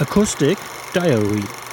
Acoustic Diary.